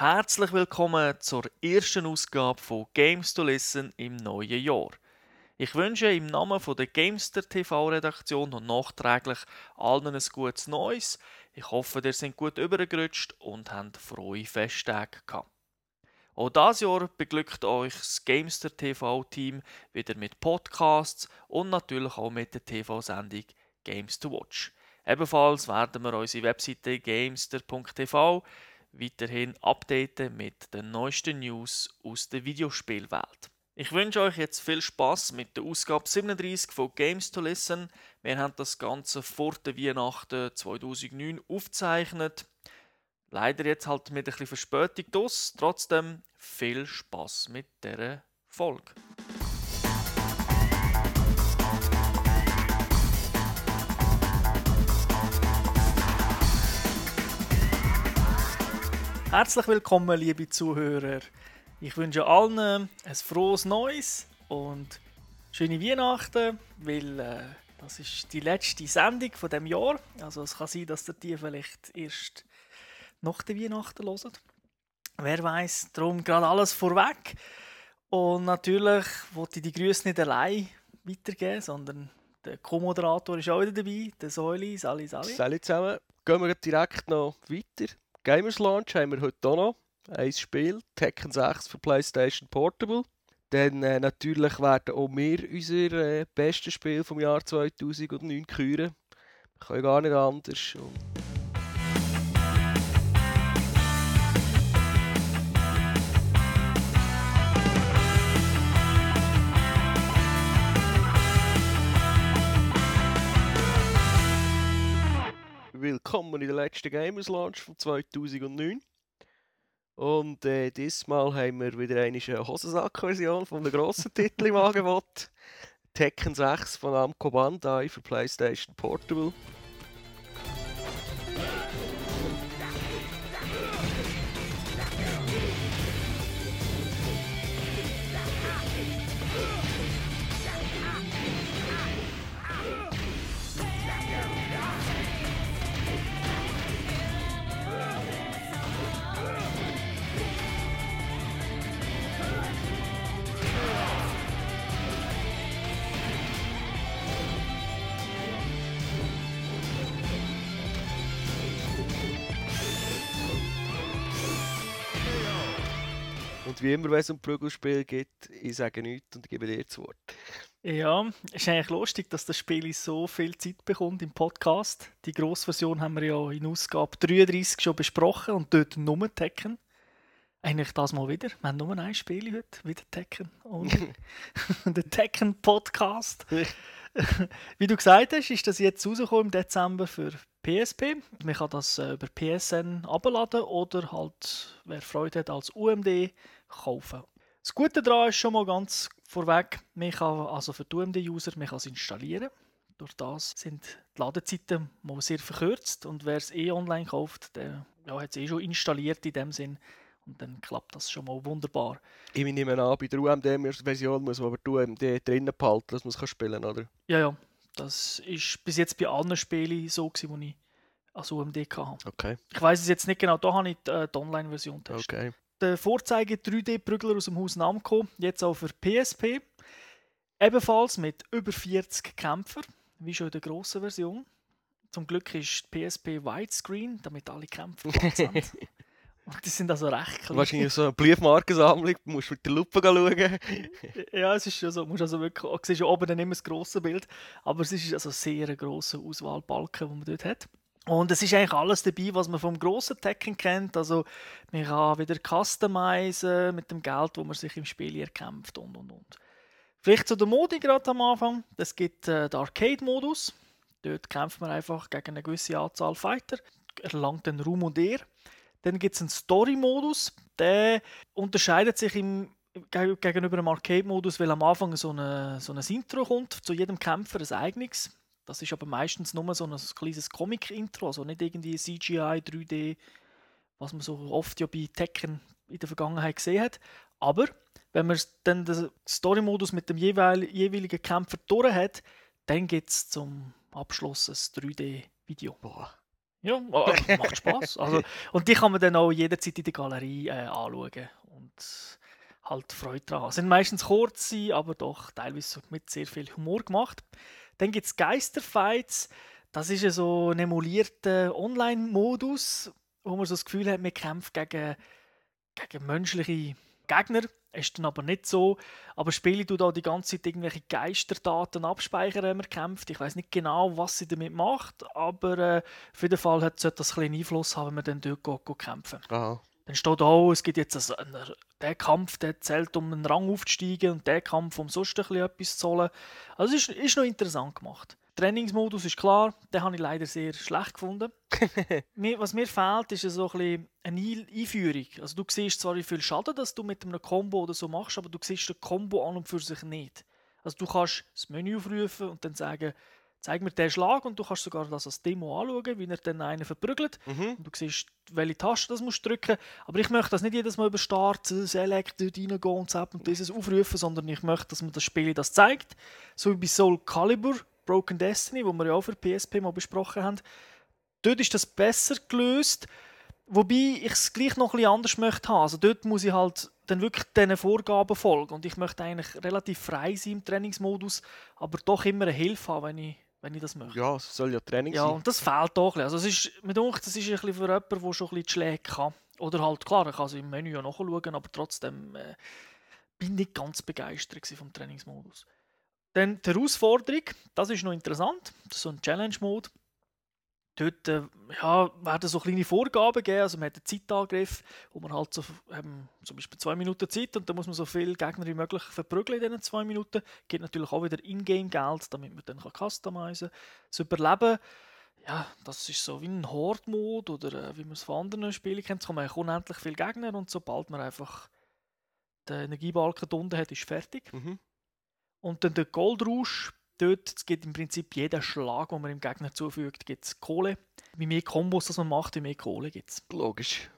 Herzlich willkommen zur ersten Ausgabe von Games to Listen im neuen Jahr. Ich wünsche im Namen von der Gamester TV-Redaktion und nachträglich allen ein gutes Neues. Ich hoffe, ihr seid gut übergerutscht und habt frohe Festtage gehabt. Auch dieses Jahr beglückt euch das Gamester TV-Team wieder mit Podcasts und natürlich auch mit der TV-Sendung Games to Watch. Ebenfalls werden wir unsere Webseite gamester.tv weiterhin updaten mit den neuesten News aus der Videospielwelt. Ich wünsche euch jetzt viel Spaß mit der Ausgabe 37 von Games to Listen. Wir haben das Ganze vor der Weihnachten 2009 aufgezeichnet. Leider jetzt halt mit ein bisschen Verspätung das. Trotzdem viel Spaß mit der Folge. Herzlich willkommen, liebe Zuhörer. Ich wünsche allen ein frohes Neues und schöne Weihnachten, weil äh, das ist die letzte Sendung von dem Jahr. Also es kann sein, dass ihr die vielleicht erst nach der Weihnachten hört. Wer weiß, darum gerade alles vorweg. Und natürlich wollte ich die Grüße nicht allein weitergeben, sondern der Co-Moderator ist auch wieder dabei, der Säuli, Sali, Sali. Salut zusammen. Gehen wir direkt noch weiter. Gamers Launch haben wir heute auch noch. Ein Spiel, Tekken 6 für PlayStation Portable. Dann äh, natürlich werden auch wir unser äh, bestes Spiel vom Jahr 2009 küren. Wir können gar nicht anders. Und Willkommen in der letzten Gamers Launch von 2009. Und äh, diesmal haben wir wieder eine Hosensack-Version von einem grossen Titel im Angebot. Tekken 6 von Namco Bandai für PlayStation Portable. Und wie immer, wenn es um Prügelspiel geht, ich sage nichts und gebe dir das Wort. Ja, es ist eigentlich lustig, dass das Spiel so viel Zeit bekommt im Podcast. Die Grossversion haben wir ja in Ausgabe 33 schon besprochen und dort nur Tekken. Eigentlich das mal wieder. Wir haben nur ein Spiel heute, wieder Tekken. Und der Tekken Podcast. Wie du gesagt hast, ist das jetzt rausgekommen im Dezember für PSP. Man kann das äh, über PSN abladen oder halt, wer Freude hat, als UMD kaufen. Das Gute daran ist schon mal ganz vorweg, man kann also für die UMD-User es installieren. Durch das sind die Ladezeiten mal sehr verkürzt und wer es eh online kauft, der ja, hat es eh schon installiert in dem Sinn und dann klappt das schon mal wunderbar. Ich nehme an, bei der UMD-Version muss man aber die UMD drinnen behalten, dass man es spielen kann, oder? Ja, ja. Das ist bis jetzt bei allen Spielen so, gewesen, die ich als UMD hatte. Okay. Ich weiß es jetzt nicht genau, da habe ich die, äh, die Online-Version getestet. Okay. Der Vorzeige 3D-Prügler aus dem Haus Namco, jetzt auch für PSP. Ebenfalls mit über 40 Kämpfern, wie schon in der grossen Version. Zum Glück ist die PSP Widescreen, damit alle Kämpfer sind. Und die sind also recht klein. Wahrscheinlich so eine Briefmarkensammlung, du musst mit der Lupe schauen. ja, es ist schon so. Du musst also wirklich, du siehst ja oben dann immer das grosse Bild, aber es ist also sehr ein grosser Auswahlbalken, den man dort hat. Und es ist eigentlich alles dabei, was man vom grossen Tekken kennt. Also man kann wieder customizen mit dem Geld, wo man sich im Spiel erkämpft und und und. Vielleicht zu der Modi gerade am Anfang. Es gibt äh, den Arcade-Modus. Dort kämpft man einfach gegen eine gewisse Anzahl Fighter, erlangt den Ruhm und Ehr. Dann gibt es einen Story-Modus. Der unterscheidet sich im, gegenüber dem Arcade-Modus, weil am Anfang so, eine, so ein Intro kommt, zu jedem Kämpfer ein eigenes. Das ist aber meistens nur so ein kleines Comic-Intro, also nicht irgendwie CGI, 3D, was man so oft ja bei Tekken in der Vergangenheit gesehen hat. Aber wenn man dann den Story-Modus mit dem jeweiligen Kämpfer durch hat, dann gibt es zum Abschluss ein 3D-Video. Boah. Ja, äh, macht Spaß. Also, und die kann man dann auch jederzeit in der Galerie äh, anschauen und halt Freude. Es sind meistens kurze, aber doch teilweise mit sehr viel Humor gemacht. Dann gibt es Geisterfights. Das ist ja so ein emulierter Online-Modus, wo man so das Gefühl hat, man kämpft gegen, gegen menschliche Gegner. Ist dann aber nicht so. Aber Spiele tut auch die ganze Zeit irgendwelche Geisterdaten abspeichern, wenn man kämpft. Ich weiß nicht genau, was sie damit macht, aber äh, auf jeden Fall hat, sollte das ein bisschen Einfluss haben, wenn man dann dort geht kämpfen. Aha. Dann steht auch, es gibt jetzt einen, der Kampf, der zählt, um einen Rang aufzusteigen und der Kampf, um sonst ein bisschen etwas zu holen. Also es ist, ist noch interessant gemacht. Trainingsmodus ist klar, den habe ich leider sehr schlecht gefunden. mir, was mir fehlt, ist so ein bisschen eine Einführung. Also du siehst zwar, wie viel Schaden dass du mit einem Combo oder so machst, aber du siehst den Combo an und für sich nicht. Also du kannst das Menü aufrufen und dann sagen, zeig mir den Schlag und du kannst sogar das als Demo anschauen, wie er dann einen verprügelt. Mhm. Und du siehst, welche Taste das musst drücken. Aber ich möchte das nicht jedes Mal über Start, Select, dort reingehen und Zap und dieses aufrufen, sondern ich möchte, dass mir das Spiel das zeigt. So wie bei Soul Calibur, Broken Destiny, wo wir ja auch für PSP mal besprochen haben. Dort ist das besser gelöst, wobei ich es gleich noch ein bisschen anders möchte haben. Also dort muss ich halt dann wirklich diesen Vorgaben folgen und ich möchte eigentlich relativ frei sein im Trainingsmodus, aber doch immer eine Hilfe haben, wenn ich, wenn ich das möchte. Ja, es soll ja Training Ja, sein. und das fehlt doch ein bisschen. Also es ist, mir denkt, das ist ein bisschen für jemanden, der schon ein bisschen die Schläge kann. Oder halt, klar, ich kann es im Menü ja nachschauen, aber trotzdem äh, bin ich nicht ganz begeistert vom Trainingsmodus. Dann die Herausforderung, das ist noch interessant, das ist so ein Challenge-Mode. Dort äh, ja, werden so kleine Vorgaben gegeben, also man hat einen Zeitangriff, wo man halt so, ähm, zum Beispiel zwei Minuten Zeit und dann muss man so viele Gegner wie möglich verprügeln in diesen zwei Minuten. Gibt natürlich auch wieder Ingame-Geld, damit man dann kann customizen kann. Das Überleben, ja, das ist so wie ein Horde-Mode oder äh, wie man es von anderen Spielen kennt. Es kommen eigentlich unendlich viele Gegner und sobald man einfach den Energiebalken unten hat, ist fertig. Mhm. Und dann der Goldrausch, dort es gibt im Prinzip jeden Schlag, den man dem Gegner zufügt, gibt es Kohle. Wie mehr Kombos das man macht, wie mehr Kohle gibt es. Logisch.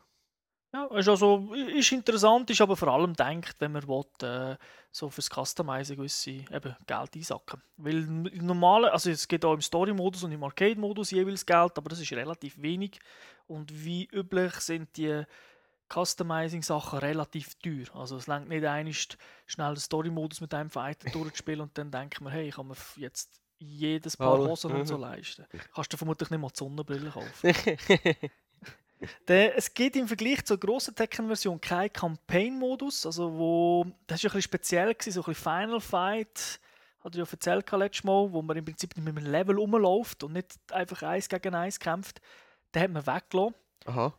Ja, ist also ist interessant, ist aber vor allem denkt, wenn man will, äh, so fürs Customizen gewisse eben Geld einsacken. Weil im normalen, also es geht auch im Story-Modus und im Arcade-Modus jeweils Geld, aber das ist relativ wenig. Und wie üblich sind die Customizing-Sachen relativ teuer. Also es längt nicht einst schnell den Story-Modus mit einem Fighter durchzuspielen und dann denkt man, hey, ich kann mir jetzt jedes Paar Alle, Hosen und so mhm. leisten. Kannst du vermutlich nicht mal die Sonnenbrille kaufen. Der, es gibt im Vergleich zur grossen Tekken-Version keinen Campaign-Modus, also wo, das war ja ein bisschen speziell, gewesen, so ein bisschen Final Fight, hat ich ja erzählt letztes Mal, wo man im Prinzip mit einem Level rumläuft und nicht einfach eins gegen eins kämpft. Den hat man weggelassen. Aha.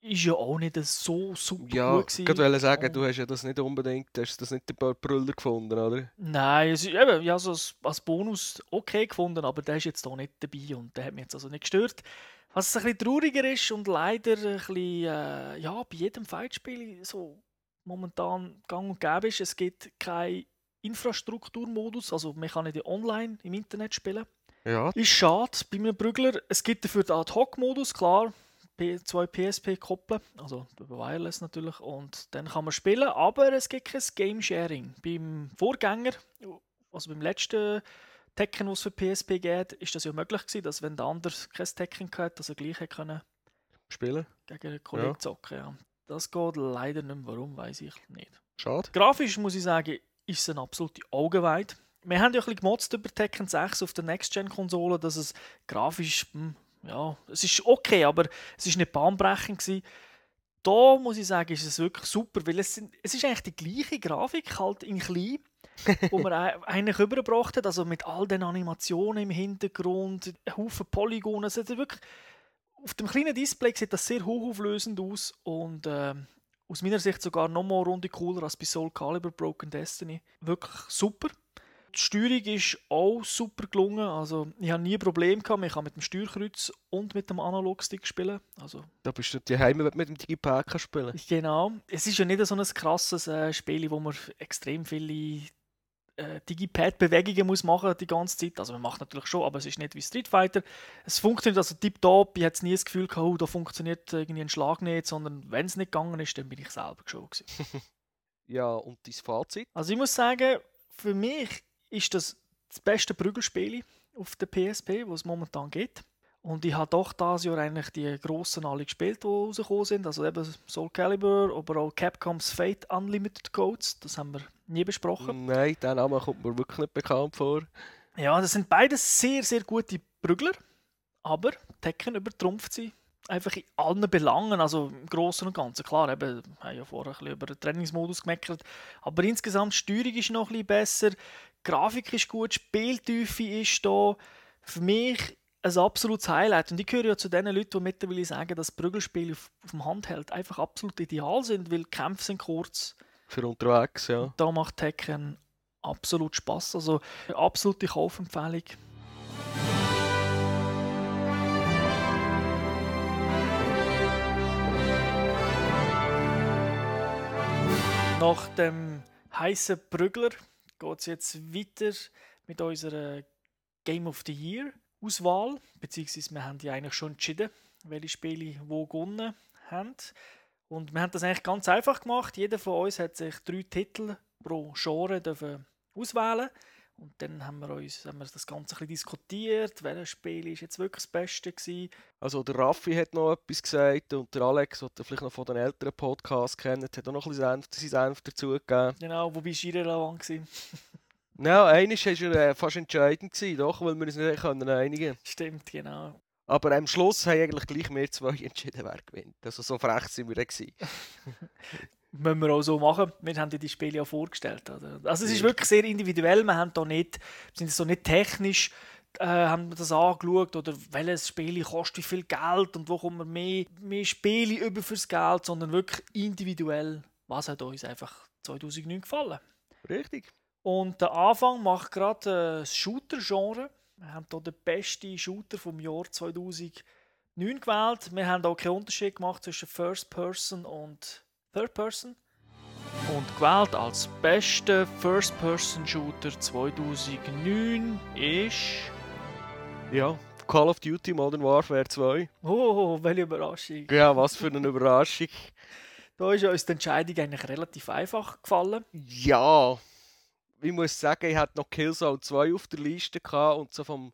Ist ja auch nicht so super Ja, gut ich gewesen. wollte sagen, du hast ja das nicht unbedingt, hast das nicht ein paar Brüller gefunden, oder? Nein, es ist eben, ja, so als, als Bonus okay gefunden, aber der ist jetzt hier nicht dabei und der hat mich jetzt also nicht gestört. Was ein bisschen trauriger ist und leider ein bisschen, äh, ja, bei jedem Fightspiel so momentan gang und gäbe ist, es gibt keinen Infrastrukturmodus, also man kann nicht online im Internet spielen. Ja. Ist schade bei einem Brügler. Es gibt dafür den Ad-Hoc-Modus, klar. Zwei PSP koppeln, also über Wireless natürlich, und dann kann man spielen, aber es gibt kein Game-Sharing. Beim Vorgänger, also beim letzten Tekken, was für PSP geht, ist das ja möglich gewesen, dass wenn der andere kein Tekken hatte, dass er gleich hätte können Spielen. gegen einen Kollegen Ja. zocken ja. Das geht leider nicht mehr. Warum, weiß ich nicht. Schade. Grafisch muss ich sagen, ist es eine absolute Augenweid. Wir haben ja ein bisschen gemotzt über Tekken 6 auf der Next-Gen-Konsole, dass es grafisch, hm, ja, es ist okay, aber es ist nicht bahnbrechend gewesen. Da muss ich sagen, ist es wirklich super, weil es, sind, es ist eigentlich die gleiche Grafik, halt in klein, wo man ei- eigentlich übergebracht hat, also mit all den Animationen im Hintergrund, ein Haufen Polygone, es hat wirklich, auf dem kleinen Display sieht das sehr hochauflösend aus und ähm, aus meiner Sicht sogar noch mal eine Runde cooler als bei Soul Calibur Broken Destiny. Wirklich super. Die Steuerung ist auch super gelungen. Also, ich habe nie ein Problem gehabt. Ich kann mit dem Steuerkreuz und mit dem Analogstick spielen. Also, Da bist du daheim, wenn du mit dem Digipad kannst spielen genau. Es ist ja nicht so ein krasses äh, Spiel, wo man extrem viele äh, Digipad-Bewegungen muss machen die ganze Zeit. Also man macht natürlich schon, aber es ist nicht wie Street Fighter. Es funktioniert also tiptop. Ich hatte nie das Gefühl, gehabt, oh, da funktioniert irgendwie ein Schlag nicht, sondern wenn es nicht gegangen ist, dann bin ich selber schon gewesen. Ja, und dein Fazit? Also ich muss sagen, für mich ist das das beste Prügelspiel auf der PSP, was es momentan gibt. Und ich habe doch dieses Jahr eigentlich die grossen alle gespielt, die rausgekommen sind. Also eben Soul Calibur, aber auch Capcoms Fate Unlimited Codes. Das haben wir nie besprochen. Nein, der Name kommt mir wirklich nicht bekannt vor. Ja, das sind beides sehr, sehr gute Prügler. Aber Tekken übertrumpft sie einfach in allen Belangen, also im Großen und Ganzen. Klar, eben, wir haben ja vorher ein bisschen über den Trainingsmodus gemeckert, aber insgesamt die Steuerung ist noch ein bisschen besser, die Grafik ist gut, die Spieltiefe ist da. Für mich ein absolutes Highlight. Und ich gehöre ja zu den Leuten, die mittlerweile sagen, dass Prügelspiele auf, auf dem Handheld einfach absolut ideal sind, weil die Kämpfe sind kurz. Für unterwegs, ja. Und da macht Tekken absolut Spaß. Also eine absolute Kaufempfehlung. Nach dem heißen Prügler geht es jetzt weiter mit unserer Game of the Year Auswahl. Beziehungsweise wir haben ja eigentlich schon entschieden, welche Spiele wo gewonnen haben. Und wir haben das eigentlich ganz einfach gemacht. Jeder von uns hat sich drei Titel pro Genre auswählen und dann haben wir, uns, haben wir das Ganze ein bisschen diskutiert, welches Spiel ist jetzt wirklich das Beste gewesen. Also der Raffi hat noch etwas gesagt und der Alex, den vielleicht noch von den älteren Podcasts kennt, hat auch noch ein bisschen seinen Senf dazugegeben. Genau, wobei es irrelevant war. Ja, eines war er äh, fast entscheidend, gewesen, doch, weil wir uns nicht können einigen Stimmt, genau. Aber am Schluss haben eigentlich gleich wir zwei entschieden, wer gewinnt. Also so frech sind wir dann. Müssen wir auch so machen. Wir haben dir die Spiele ja vorgestellt. Oder? Also es ist wirklich sehr individuell. Wir haben da nicht, sind so nicht technisch äh, haben wir das angeschaut oder welches Spiel kostet wie viel Geld und wo kommen wir mehr, mehr Spiele über fürs Geld, sondern wirklich individuell, was hat uns einfach 2009 gefallen. Richtig. Und der Anfang macht gerade äh, das Shooter-Genre. Wir haben hier den besten Shooter vom Jahr 2009 gewählt. Wir haben auch keinen Unterschied gemacht zwischen First Person und Third Person. Und gewählt als bester First-Person-Shooter 2009 ist. Ja, Call of Duty Modern Warfare 2. Oh, welche Überraschung. Ja, was für eine Überraschung. Da ist uns die Entscheidung eigentlich relativ einfach gefallen. Ja, ich muss sagen, ich hatte noch Killzone 2 auf der Liste gehabt und so vom,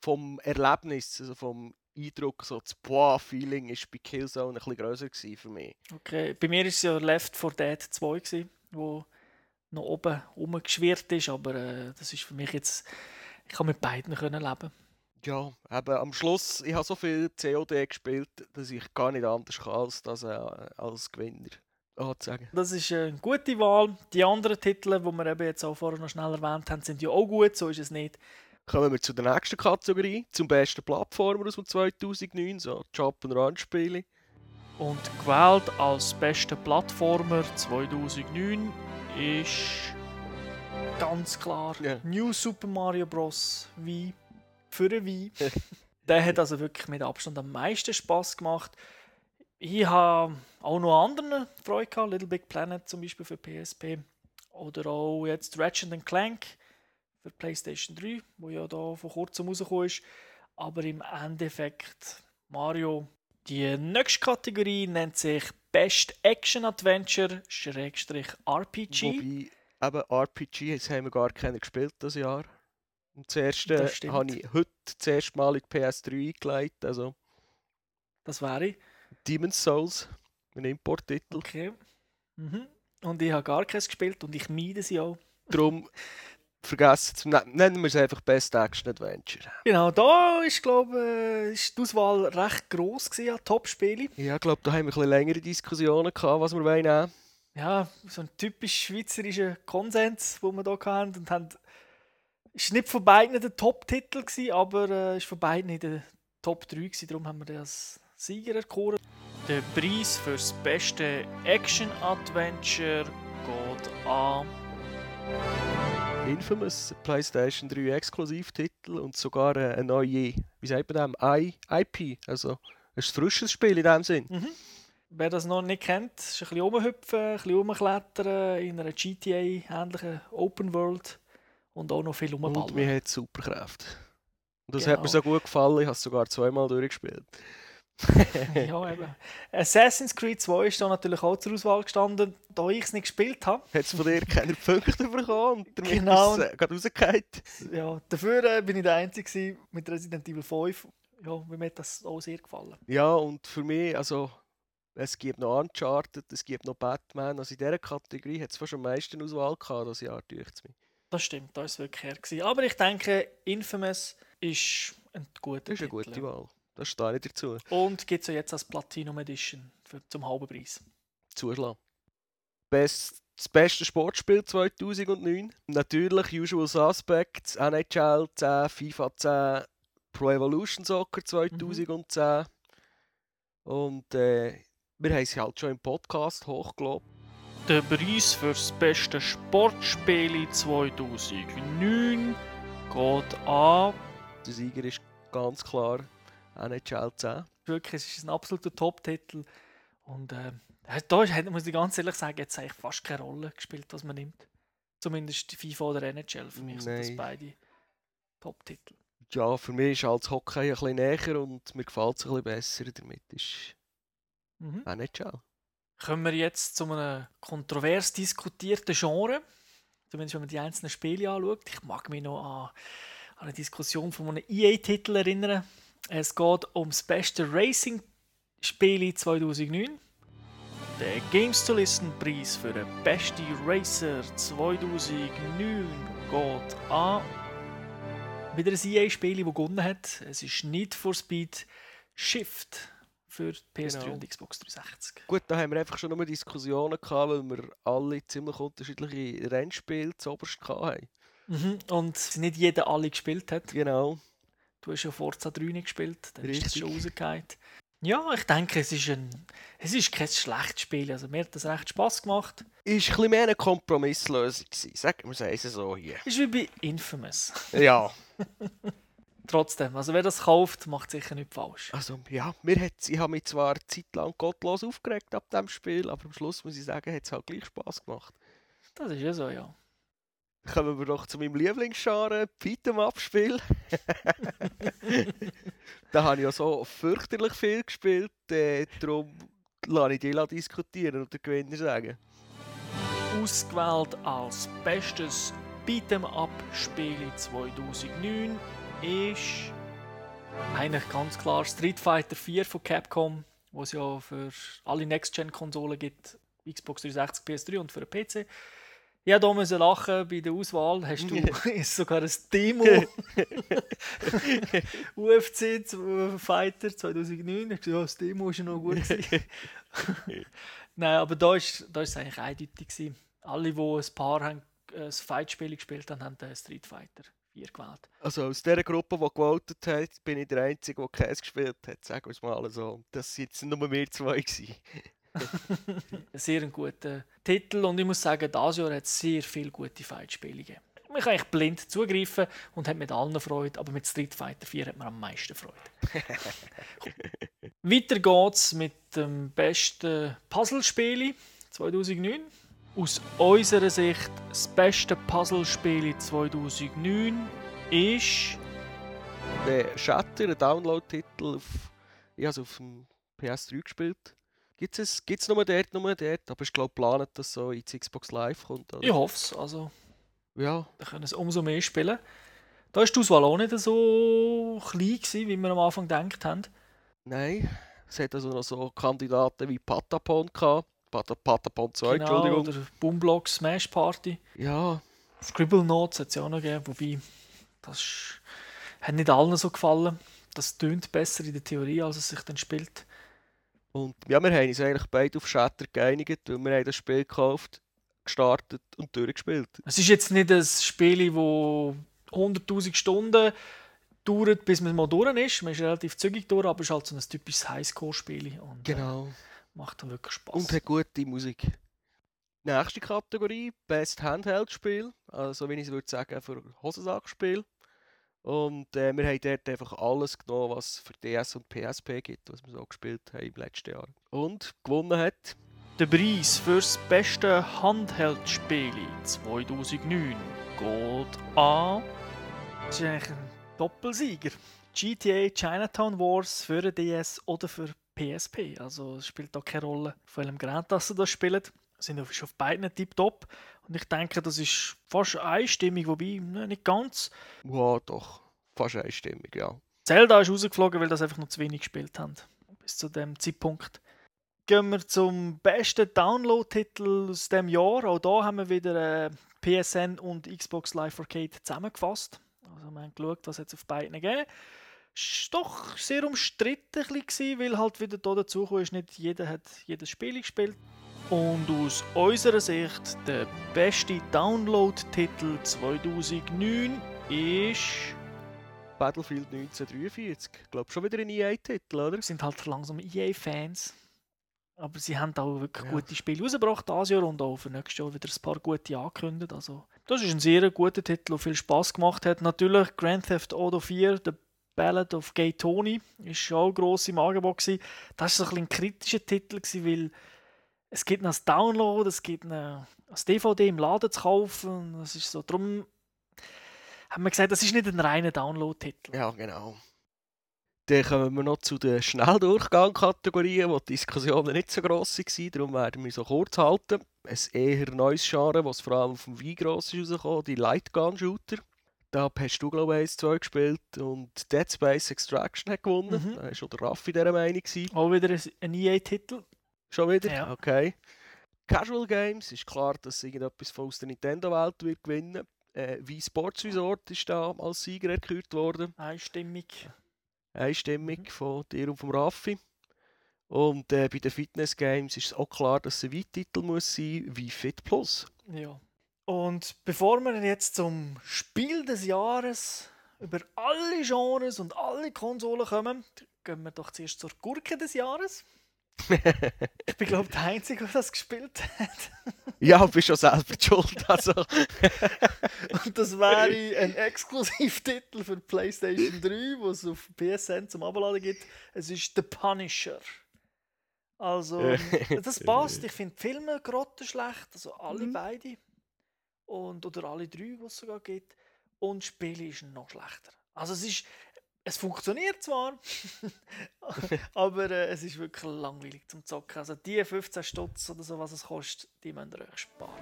vom Erlebnis, also vom Eindruck, so das Boah-Feeling ist bei Killzone ein bisschen grösser für mich. Okay, bei mir war es ja Left 4 Dead 2, gewesen, wo noch oben rumgeschwirrt ist, aber äh, das ist für mich jetzt, ich kann mit beiden können leben. Ja, eben am Schluss, ich habe so viel COD gespielt, dass ich gar nicht anders kann als das äh, als Gewinner anzusagen. Das ist eine gute Wahl. Die anderen Titel, die wir eben jetzt auch vorher noch schnell erwähnt haben, sind ja auch gut, so ist es nicht. Kommen wir zu der nächsten Kategorie, zum besten Plattformer aus dem 2009, so Jump-and-Run-Spiele. Und gewählt als bester Plattformer 2009 ist ganz klar Ja. New Super Mario Bros. Wii für ein Wii. Der hat also wirklich mit Abstand am meisten Spaß gemacht. Ich habe auch noch an anderen Freude gehabt, Little Big Planet zum Beispiel für PSP. Oder auch jetzt Ratchet Clank für PlayStation 3, wo ja da vor kurzem rausgekommen ist. Aber im Endeffekt Mario. Die nächste Kategorie nennt sich Best Action Adventure Schrägstrich RPG. Wobei, eben RPG, jetzt haben wir gar keiner gespielt das Jahr. Und das erste Das habe ich heute das erste Mal in die PS3 eingelegt, also Das wäre ich. Demon's Souls, ein Importtitel. Okay. Mhm. Und ich habe gar keins gespielt und ich meide sie auch. Darum vergessen zu nennen, nennen wir es einfach Best Action Adventure. Genau, da ist, glaube äh, ist die Auswahl recht gross gewesen an Top-Spielen. Ja, ich glaube, da haben wir ein bisschen längere Diskussionen gehabt, was wir wollen nehmen. Ja, so ein typisch schweizerischer Konsens, den wir hier hatten. Und haben, ist nicht von beiden der Top-Titel, gewesen, aber äh, ist von beiden in der Top 3 gewesen. Darum haben wir den als Sieger erkoren. Der Preis für das beste Action-Adventure geht an. Infamous, PlayStation 3 Exklusivtitel und sogar äh, eine neue, wie sagt man dem, IP, also ein frisches Spiel in dem Sinn. Mhm. Wer das noch nicht kennt, ist ein bisschen rumhüpfen, ein bisschen rumklettern in einer GTA-ähnlichen Open World und auch noch viel Und rumballen. mir hat Superkräfte. Und das Genau. hat mir so gut gefallen, ich habe es sogar zweimal durchgespielt. ja, eben. Assassin's Creed 2 ist da natürlich auch zur Auswahl gestanden, da ich es nicht gespielt habe. Hat es von dir keine Punkte bekommen und damit Genau. ist es äh, gerade rausgefallen. Ja, dafür äh, bin ich der Einzige mit Resident Evil 5 ja, mir hat das auch sehr gefallen. Ja, und für mich, also, es gibt noch Uncharted, es gibt noch Batman. Also in dieser Kategorie hat es fast am meisten Auswahl gehabt, das Jahr, durch mich. Das stimmt, da ist es wirklich her. Gewesen. Aber ich denke, Infamous ist ein guter ist eine Titel. gute Wahl. Da stehe ich dazu. Und gibt es ja jetzt als Platinum Edition für, zum halben Preis. Zuschlagen. Best, das beste Sportspiel 2009. Natürlich Usual Suspects, NHL 10, FIFA 10, Pro Evolution Soccer 2010. Und äh, wir haben sie halt schon im Podcast hochgelobt. Der Preis für das beste Sportspiel 2009 geht an. Der Sieger ist ganz klar NHL 10. Wirklich, es ist ein absoluter Top-Titel. Und äh, da ist- muss ich ganz ehrlich sagen, jetzt eigentlich fast keine Rolle gespielt, was man nimmt. Zumindest die FIFA oder NHL. Für mich sind das Nein. beide Top-Titel. Ja, für mich ist das Hockey ein bisschen näher und mir gefällt es ein bisschen besser damit. Ist Mhm. NHL. Kommen wir jetzt zu einem kontrovers diskutierten Genre. Zumindest wenn man die einzelnen Spiele anschaut. Ich mag mich noch an, an eine Diskussion von einem EA-Titel erinnern. Es geht um das beste Racing-Spiel 2009. Der Games to Listen Preis für den besten Racer 2009 geht an. Wieder ein EA-Spiel, das gewonnen hat. Es ist nicht for Speed Shift für die PS3 Genau. und Xbox 360. Gut, da haben wir einfach schon nur Diskussionen gehabt, weil wir alle ziemlich unterschiedliche Rennspiele zuoberst hatten. Mhm. Und nicht jeder alle gespielt hat. Genau. Du hast ja Forza 3 nicht gespielt, dann ist das Richtig. schon rausgefallen. Ja, ich denke, es ist, ein, es ist kein schlechtes Spiel. Also mir hat das recht Spaß gemacht. Ist ein bisschen mehr eine Kompromisslösung gewesen. Sagen wir es so hier. Ist wie bei Infamous. Ja. Trotzdem, also wer das kauft, macht sicher nicht falsch. Also, ja, mir hat's, ich habe mich zwar eine Zeit lang gottlos aufgeregt ab dem Spiel, aber am Schluss muss ich sagen, hat es halt gleich Spaß gemacht. Das ist ja so, ja. Kommen wir doch zu meinem Lieblingsgenre, Beat'em Up-Spiel. da habe ich ja so fürchterlich viel gespielt, äh, darum lasse ich dich diskutieren und den Gewinner sagen. Ausgewählt als bestes Beat'em-up-Spiel 2009 ist eigentlich ganz klar Street Fighter 4 von Capcom, wo es ja für alle Next-Gen-Konsolen gibt, Xbox 360, PS3 und für den PC. Ja, da müssen lachen bei der Auswahl. Hast du ist sogar ein Demo UFC Fighter 2009. Ich gesagt, ja, das Demo ist ja noch gut. Nein, aber da ist, da ist es eigentlich eindeutig. Gewesen. Alle, die ein paar haben, äh, ein Fight-Spiel gespielt haben, haben den Street Fighter 4 gewählt. Also aus dieser Gruppe, die gewotet hat, bin ich der Einzige, der Käse gespielt hat, sagen wir es mal so. Das waren jetzt nur wir zwei. Ein sehr guter Titel und ich muss sagen, dieses Jahr hat es sehr viele gute Fight-Spiele gegeben. Man kann eigentlich blind zugreifen und hat mit allen Freude, aber mit Street Fighter 4 hat man am meisten Freude. Weiter geht's mit dem besten Puzzlespiel 2009. Aus unserer Sicht das beste Puzzlespiel 2009 ist Der Shatter, ein Download-Titel, auf, ich habe es auf dem PS3 gespielt. Gibt es gibt's nur dort, nur dort, aber ich glaube, geplant, dass so ins Xbox Live kommt. Oder? Ich hoffe es. Also, Ja, da können es umso mehr spielen. Da ist die Auswahl auch nicht so klein gewesen, wie wir am Anfang gedacht haben. nein. Es hat also noch so Kandidaten wie Patapon gehabt. Pat Patapon 2, Genau, Entschuldigung. oder Boomblocks Smash Party. Ja, Scribble Notes hat es ja auch noch gegeben, wobei das ist, hat nicht allen so gefallen. Das tönt besser in der Theorie, als es sich dann spielt. Und ja, wir haben uns eigentlich beide auf Shatter geeinigt, weil wir haben das Spiel gekauft, gestartet und durchgespielt. Es ist jetzt nicht ein Spiel, wo 100'000 Stunden dauert, bis man mal durch ist. Man ist relativ zügig durch, aber es ist halt so ein typisches Highscore-Spiel und Genau. äh, macht dann wirklich Spaß. Und hat gute Musik. Nächste Kategorie, Best Handheld-Spiel. Also, wie ich es würde sagen, für Hosensackspiel. Und äh, wir haben dort einfach alles genommen, was es für DS und PSP gibt, was wir so gespielt haben im letzten Jahr. Und gewonnen hat Der Preis für das beste Handheld-Spiel 2009 geht an. Das ist eigentlich ein Doppelsieger. GTA Chinatown Wars für den DS oder für PSP. Also es spielt da keine Rolle, von welchem Gerät das sie das spielen. Sind auf beiden tiptop. Und ich denke, das ist fast einstimmig, wobei ne, nicht ganz. Ja, doch. Fast einstimmig, ja. Zelda ist rausgeflogen, weil das einfach noch zu wenig gespielt haben. Bis zu dem Zeitpunkt. Gehen wir zum besten Download-Titel aus dem Jahr. Auch da haben wir wieder äh, PSN und Xbox Live Arcade zusammengefasst. Also wir haben geschaut, was es auf beiden gegeben Es war doch sehr umstritten, gewesen, weil halt wieder da dazu ist, nicht jeder hat jedes Spiel gespielt. Und aus unserer Sicht der beste Download-Titel 2009 ist... Battlefield 1943. Ich glaube schon wieder ein EA-Titel, oder? Wir sind halt langsam EA-Fans. Aber sie haben auch wirklich Ja. gute Spiele rausgebracht dieses Jahr und auch für nächstes Jahr wieder ein paar gute angekündigt. Also, das ist ein sehr guter Titel, der viel Spaß gemacht hat. Natürlich Grand Theft Auto 4, The Ballad of Gay Tony, ist schon auch gross im Angebot. Gewesen. Das war ein, ein kritischer Titel, gewesen, weil es gibt ihn als Download, es gibt ihn als DVD im Laden zu kaufen. Das ist so, darum haben wir gesagt, das ist nicht ein reiner Download-Titel. Ja, genau. Dann kommen wir noch zu den Schnelldurchgang-Kategorien, wo die Diskussionen nicht so gross waren. Darum werden wir so kurz halten. Ein eher neues Genre, was vor allem vom Wein gross ist rausgekommen, die Lightgun-Shooter. Da hast du, glaube ich, 1, 2 gespielt und Dead Space Extraction hat gewonnen. Mhm. Da war schon der Raffi dieser Meinung. Gewesen. Auch wieder ein- ein EA-Titel. Schon wieder? Ja. Okay. Casual Games ist klar, dass irgendetwas von aus der Nintendo-Welt wird gewinnen. Äh, wie Sports Resort ist da als Sieger gekürt worden. Einstimmig. Einstimmig von dir und vom Raffi. Und äh, bei den Fitness Games ist es auch klar, dass es ein Weittitel muss sein wie Fit Plus. Ja. Und bevor wir jetzt zum Spiel des Jahres über alle Genres und alle Konsolen kommen, gehen wir doch zuerst zur Gurke des Jahres. Ich bin, glaube ich, der Einzige, der das gespielt hat. Ja, du bist schon selber schuld. Also, Und das wäre ein Exklusivtitel für PlayStation 3, wo es auf PSN zum Abladen gibt. Es ist The Punisher. Also, das passt. Ich finde die Filme grottenschlecht, also alle Mhm. beide. Und, oder alle drei, die es sogar gibt. Und das Spiel ist noch schlechter. Also es ist, es funktioniert zwar, aber äh, es ist wirklich langweilig zum Zocken. Also die 15 Stutz oder so, was es kostet, die müsst ihr euch sparen.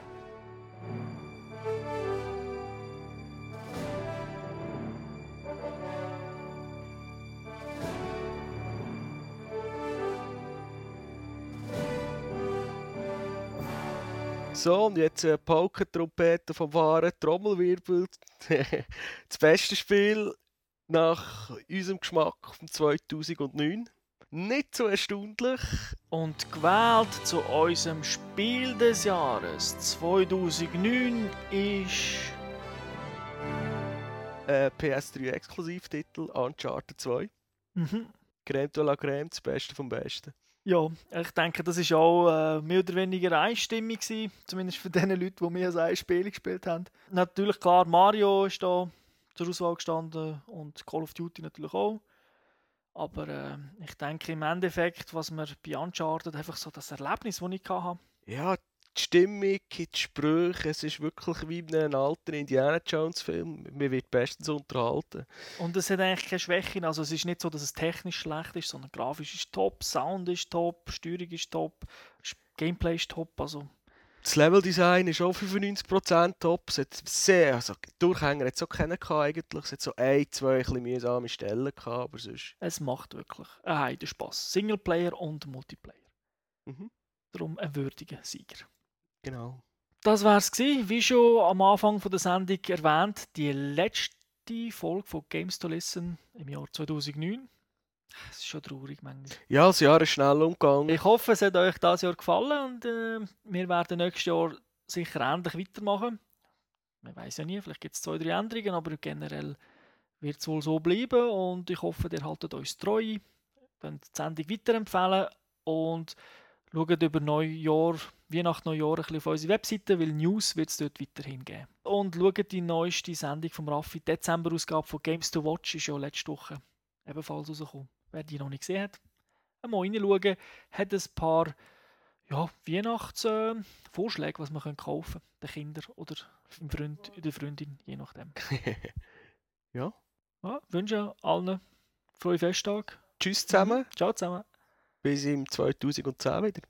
so, und jetzt äh, Paukentrompete vom wahren Trommelwirbel. das beste Spiel nach unserem Geschmack von 2009. Nicht so erstaunlich. Und gewählt zu unserem Spiel des Jahres 2009 ist. Äh, PS3 Exklusivtitel Uncharted 2. Mhm. Crème de la Crème, das Beste vom Besten. Ja, ich denke, das ist auch äh, mehr oder weniger einstimmig gewesen, zumindest für die Leute, die mehr als ein Spiel gespielt haben. Natürlich, klar, Mario ist da zur Auswahl gestanden und Call of Duty natürlich auch. Aber äh, ich denke im Endeffekt, was mir bei Uncharted einfach so das Erlebnis, das ich hatte. Ja, die Stimmung, die Sprüche, es ist wirklich wie in einem alten Indiana Jones Film. Man wird bestens unterhalten. Und es hat eigentlich keine Schwächen. Also es ist nicht so, dass es technisch schlecht ist, sondern grafisch ist top, Sound ist top, Steuerung ist top, Gameplay ist top. Also Das Leveldesign ist auch 95% top. Es hat sehr, also Durchhänger hat es auch keinen eigentlich. Es hat so ein, zwei ein mühsame Stellen gehabt, aber sonst... es macht wirklich einen Heidenspaß. Singleplayer und Multiplayer. Mhm. Darum ein würdiger Sieger. Genau. Das war es Wie schon am Anfang von der Sendung erwähnt, die letzte Folge von Games to Listen im Jahr 2009. Es ist schon traurig manchmal. Ja, das Jahr ist schnell umgegangen. Ich hoffe, es hat euch das Jahr gefallen und äh, wir werden nächstes Jahr sicher ähnlich weitermachen. Man weiß ja nie, vielleicht gibt es zwei, drei Änderungen, aber generell wird es wohl so bleiben und ich hoffe, ihr haltet uns treu, könnt die Sendung weiterempfehlen und schaut über Neujahr, Weihnachten, Neujahr ein bisschen auf unsere Webseite, weil News wird es dort weiterhin geben. Und schaut die neueste Sendung vom Raffi, die Dezember-Ausgabe von Games to Watch, ist ja letzte Woche ebenfalls rausgekommen. Wer die noch nicht gesehen hat, einmal reinschauen. Hat ein paar ja, Weihnachtsvorschläge, was man kaufen kann, den Kindern oder dem Freund, der Freundin, je nachdem. ja. Ja, wünsche allen frohe Festtage. Tschüss zusammen. Ciao zusammen. Bis im 2010 wieder.